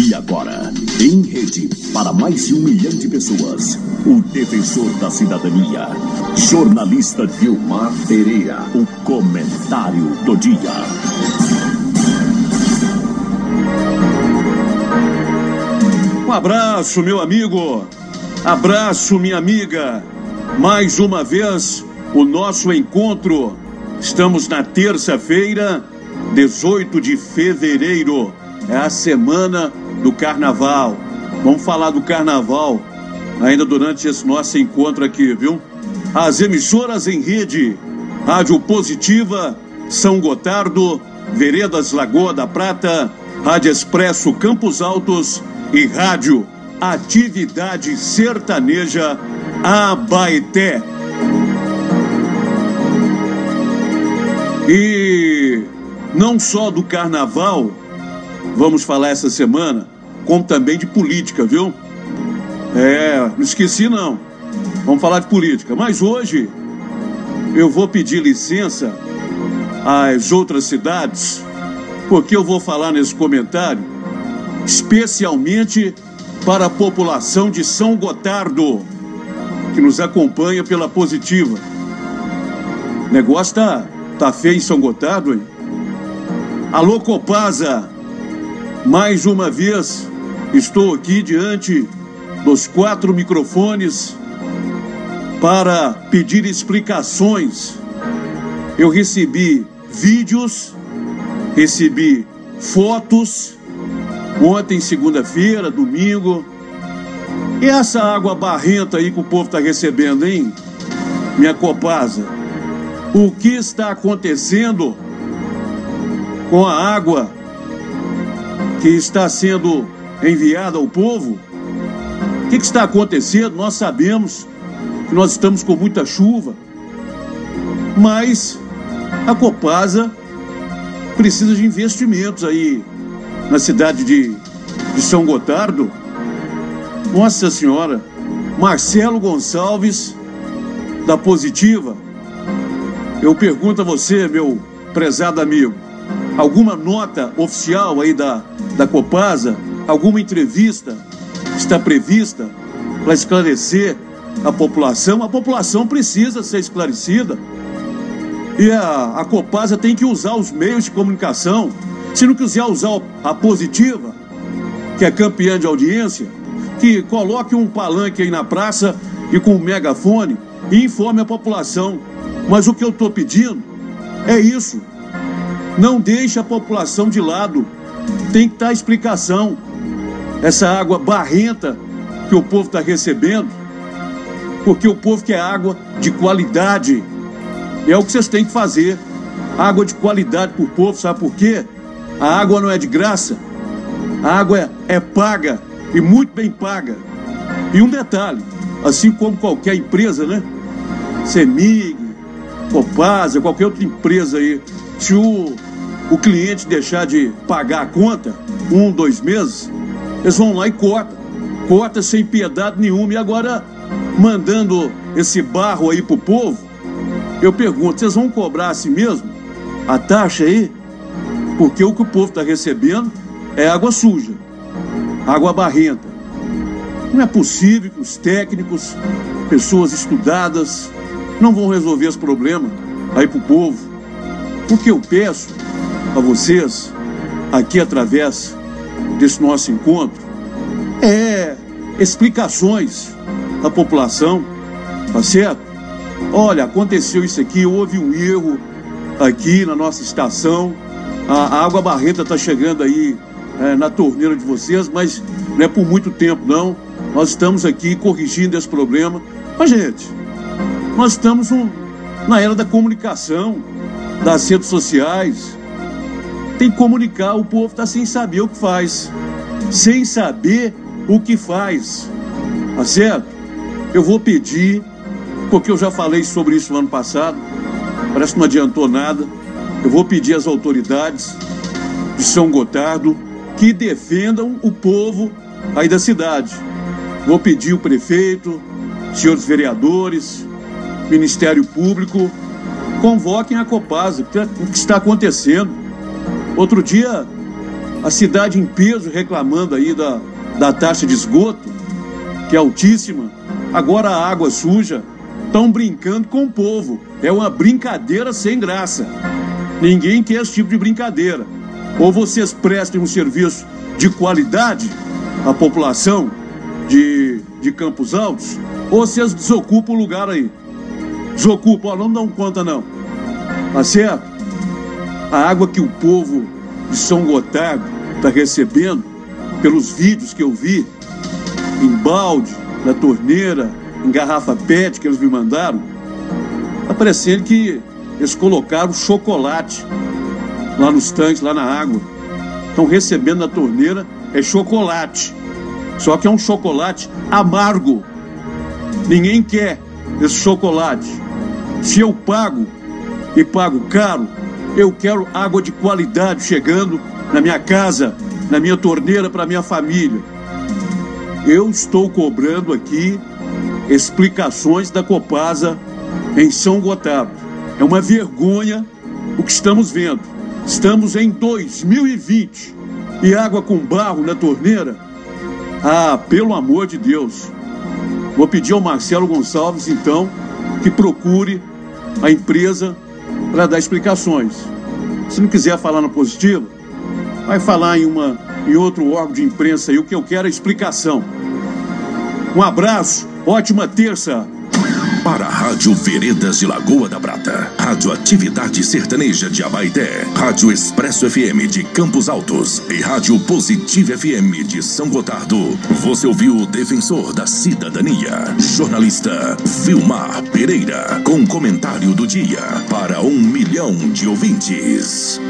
E agora, em rede, para mais de um milhão de pessoas, o defensor da cidadania, jornalista Gilmar Pereira, o comentário do dia. Um abraço, meu amigo. Abraço, minha amiga. Mais uma vez, o nosso encontro. Estamos na terça-feira, 18 de fevereiro. É a semana do carnaval. Vamos falar do carnaval ainda durante esse nosso encontro aqui, viu? As emissoras em rede, Rádio Positiva, São Gotardo, Veredas Lagoa da Prata, Rádio Expresso Campos Altos e Rádio Atividade Sertaneja Abaeté. E não só do carnaval, vamos falar essa semana, como também de política, viu? É, não esqueci não. Vamos falar de política. Mas hoje eu vou pedir licença às outras cidades, porque eu vou falar nesse comentário especialmente para a população de São Gotardo, que nos acompanha pela positiva. O negócio tá, tá feio em São Gotardo, hein? Alô, Copasa! Mais uma vez estou aqui diante dos quatro microfones para pedir explicações. Eu recebi vídeos, recebi fotos ontem, segunda-feira, domingo. E essa água barrenta aí que o povo está recebendo, hein? Minha copasa. O que está acontecendo com a água que está sendo enviada ao povo? O que, que está acontecendo? Nós sabemos que nós estamos com muita chuva, mas a Copasa precisa de investimentos aí na cidade de, de São Gotardo. Nossa Senhora, Marcelo Gonçalves, da Positiva. Eu pergunto a você, meu prezado amigo, alguma nota oficial aí da, da Copasa, alguma entrevista está prevista para esclarecer a população? A população precisa ser esclarecida. E a, a Copasa tem que usar os meios de comunicação se não quiser usar a positiva, que é campeã de audiência, que coloque um palanque aí na praça e com um megafone e informe a população. Mas o que eu estou pedindo é isso. Não deixe a população de lado. Tem que dar explicação. Essa água barrenta que o povo está recebendo, porque o povo quer água de qualidade. É o que vocês têm que fazer. Água de qualidade para o povo, sabe por quê? A água não é de graça, a água é, é paga e muito bem paga. E um detalhe, assim como qualquer empresa, né? Semig, Copasa, qualquer outra empresa aí, se o, o cliente deixar de pagar a conta, um, dois meses, eles vão lá e cortam. Corta sem piedade nenhuma. E agora, mandando esse barro aí pro povo, eu pergunto, vocês vão cobrar assim mesmo? A taxa aí? Porque o que o povo está recebendo é água suja, água barrenta. Não é possível que os técnicos, pessoas estudadas, não vão resolver esse problema aí para o povo. O que eu peço a vocês, aqui através desse nosso encontro, é explicações à população, tá certo? Olha, aconteceu isso aqui, houve um erro aqui na nossa estação a, água barrenta está chegando aí é, na torneira de vocês, mas não é por muito tempo, não. Nós estamos aqui corrigindo esse problema. Mas, gente, nós estamos um, na era da comunicação, das redes sociais. Tem que comunicar, o povo está sem saber o que faz. Sem saber o que faz. Tá certo? Eu vou pedir, porque eu já falei sobre isso no ano passado, parece que não adiantou nada. Eu vou pedir às autoridades de São Gotardo que defendam o povo aí da cidade. Vou pedir o prefeito, senhores vereadores, Ministério Público, convoquem a Copasa, o que está acontecendo. Outro dia, a cidade em peso reclamando aí da, da taxa de esgoto, que é altíssima. Agora a água suja. Estão brincando com o povo. É uma brincadeira sem graça. Ninguém quer esse tipo de brincadeira. Ou vocês prestem um serviço de qualidade à população de, de Campos Altos, ou vocês desocupam o lugar aí. Desocupam, ó, não dão conta não. Tá certo? A água que o povo de São Gotardo está recebendo, pelos vídeos que eu vi, em balde, na torneira, em garrafa PET que eles me mandaram, tá parecendo que eles colocaram chocolate lá nos tanques, lá na água. Estão recebendo na torneira é chocolate. Só que é um chocolate amargo. Ninguém quer esse chocolate. Se eu pago e pago caro, eu quero água de qualidade chegando na minha casa, na minha torneira para minha família. Eu estou cobrando aqui explicações da Copasa em São Gotardo. É uma vergonha o que estamos vendo. Estamos em 2020 e água com barro na torneira? Ah, pelo amor de Deus. Vou pedir ao Marcelo Gonçalves, então, que procure a empresa para dar explicações. Se não quiser falar na positiva, vai falar em, uma, em outro órgão de imprensa aí. O que eu quero é explicação. Um abraço, ótima terça. Para a Rádio Veredas de Lagoa da Prata, Rádio Atividade Sertaneja de Abaité, Rádio Expresso FM de Campos Altos. E Rádio Positive FM de São Gotardo, você ouviu o defensor da cidadania, jornalista Vilmar Pereira, com comentário do dia para um milhão de ouvintes.